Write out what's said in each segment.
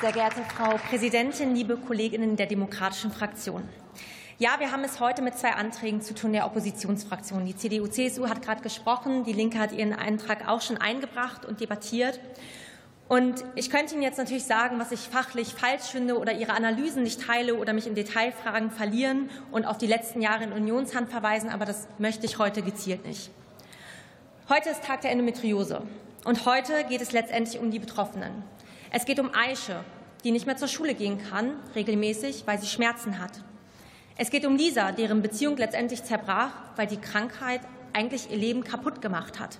Sehr geehrte Frau Präsidentin, liebe Kolleginnen der Demokratischen Fraktion. Ja, wir haben es heute mit zwei Anträgen zu tun der Oppositionsfraktionen. Die CDU-CSU hat gerade gesprochen, die Linke hat ihren Antrag auch schon eingebracht und debattiert. Und ich könnte Ihnen jetzt natürlich sagen, was ich fachlich falsch finde oder Ihre Analysen nicht teile oder mich in Detailfragen verlieren und auf die letzten Jahre in Unionshand verweisen, aber das möchte ich heute gezielt nicht. Heute ist Tag der Endometriose und heute geht es letztendlich um die Betroffenen. Es geht um Aische, die nicht mehr zur Schule gehen kann, regelmäßig, weil sie Schmerzen hat. Es geht um Lisa, deren Beziehung letztendlich zerbrach, weil die Krankheit eigentlich ihr Leben kaputt gemacht hat.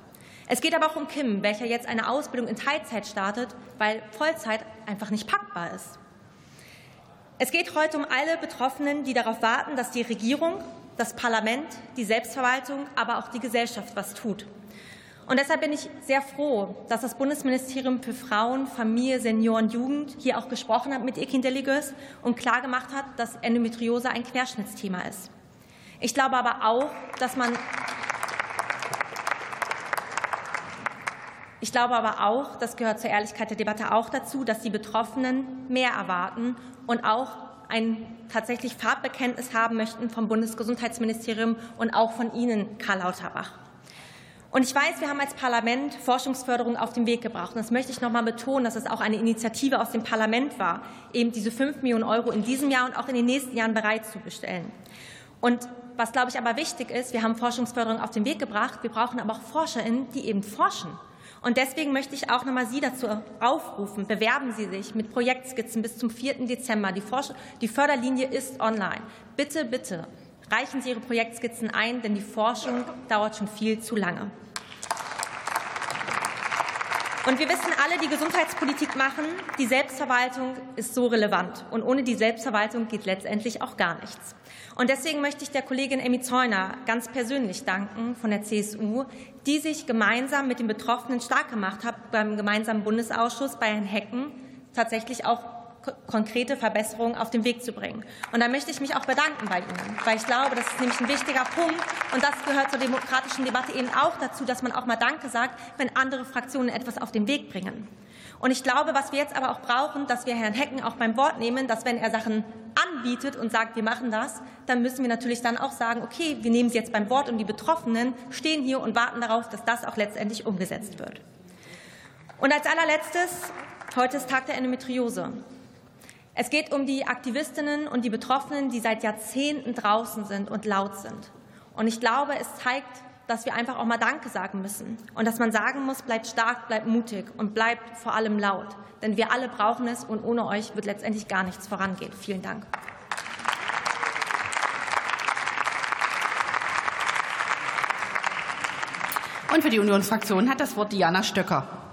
Es geht aber auch um Kim, welcher jetzt eine Ausbildung in Teilzeit startet, weil Vollzeit einfach nicht packbar ist. Es geht heute um alle Betroffenen, die darauf warten, dass die Regierung, das Parlament, die Selbstverwaltung, aber auch die Gesellschaft was tut. Und deshalb bin ich sehr froh, dass das Bundesministerium für Frauen, Familie, Senioren, Jugend hier auch gesprochen hat mit Ekindeligös und klargemacht hat, dass Endometriose ein Querschnittsthema ist. Ich glaube aber auch, dass man Ich glaube aber auch, das gehört zur Ehrlichkeit der Debatte auch dazu, dass die Betroffenen mehr erwarten und auch ein tatsächlich Farbbekenntnis haben möchten vom Bundesgesundheitsministerium und auch von Ihnen, Karl Lauterbach. Und ich weiß, wir haben als Parlament Forschungsförderung auf den Weg gebracht. Und das möchte ich noch mal betonen, dass es auch eine Initiative aus dem Parlament war, eben diese 5 Millionen Euro in diesem Jahr und auch in den nächsten Jahren bereitzustellen. Und was, glaube ich, aber wichtig ist, wir haben Forschungsförderung auf den Weg gebracht. Wir brauchen aber auch ForscherInnen, die eben forschen. Und deswegen möchte ich auch noch mal Sie dazu aufrufen, bewerben Sie sich mit Projektskizzen bis zum 4. Dezember. Die Förderlinie ist online. Bitte, bitte reichen Sie Ihre Projektskizzen ein, denn die Forschung dauert schon viel zu lange. Und wir wissen alle, die Gesundheitspolitik machen, die Selbstverwaltung ist so relevant. Und ohne die Selbstverwaltung geht letztendlich auch gar nichts. Und deswegen möchte ich der Kollegin Emmy Zeuner ganz persönlich danken von der CSU, die sich gemeinsam mit den Betroffenen stark gemacht hat beim gemeinsamen Bundesausschuss bei Herrn Hecken tatsächlich auch konkrete Verbesserungen auf den Weg zu bringen. Und da möchte ich mich auch bedanken bei Ihnen, weil ich glaube, das ist nämlich ein wichtiger Punkt. Und das gehört zur demokratischen Debatte eben auch dazu, dass man auch mal Danke sagt, wenn andere Fraktionen etwas auf den Weg bringen. Und ich glaube, was wir jetzt aber auch brauchen, dass wir Herrn Hecken auch beim Wort nehmen, dass wenn er Sachen anbietet und sagt, wir machen das, dann müssen wir natürlich dann auch sagen, okay, wir nehmen sie jetzt beim Wort und die Betroffenen stehen hier und warten darauf, dass das auch letztendlich umgesetzt wird. Und als allerletztes, heute ist Tag der Endometriose. Es geht um die Aktivistinnen und die Betroffenen, die seit Jahrzehnten draußen sind und laut sind. Und ich glaube, es zeigt, dass wir einfach auch mal Danke sagen müssen und dass man sagen muss, bleibt stark, bleibt mutig und bleibt vor allem laut. Denn wir alle brauchen es und ohne euch wird letztendlich gar nichts vorangehen. Vielen Dank. Und für die Unionsfraktion hat das Wort Diana Stöcker.